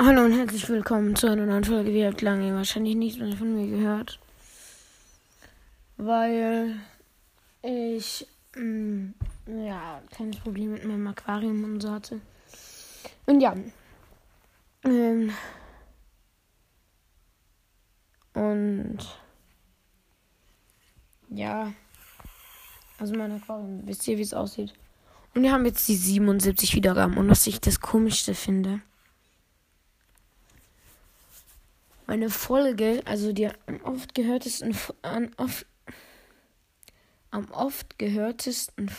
Hallo und herzlich willkommen zu einer neuen Folge. Wie habt lange wahrscheinlich nichts mehr von mir gehört. Weil ich mh, ja kleines Problem mit meinem Aquarium und so hatte. Und ja. Ähm, und ja. Also mein Aquarium, wisst ihr, wie es aussieht? Und wir haben jetzt die 77 Wiedergaben. Und was ich das Komischste finde. Meine Folge, also die am oft gehörtesten, an oft, am oft gehörtesten,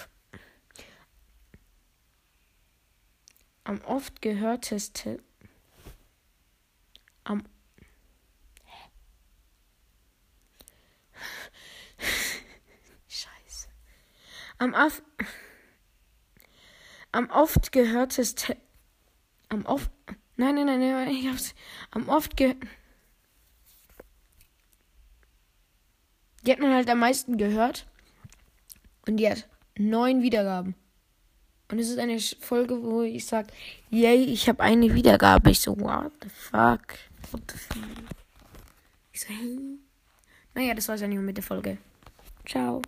am oft gehörteste, am Scheiße. Am oft am oft gehörteste am oft Nein, nein, nein, nein, ich hab's am oft ge Die hat man halt am meisten gehört. Und die hat neun Wiedergaben. Und es ist eine Folge, wo ich sage, yay, ich habe eine Wiedergabe. Ich so, what the fuck? What the fuck? Ich so, hey. Naja, das war's ja nicht mit der Folge. Ciao.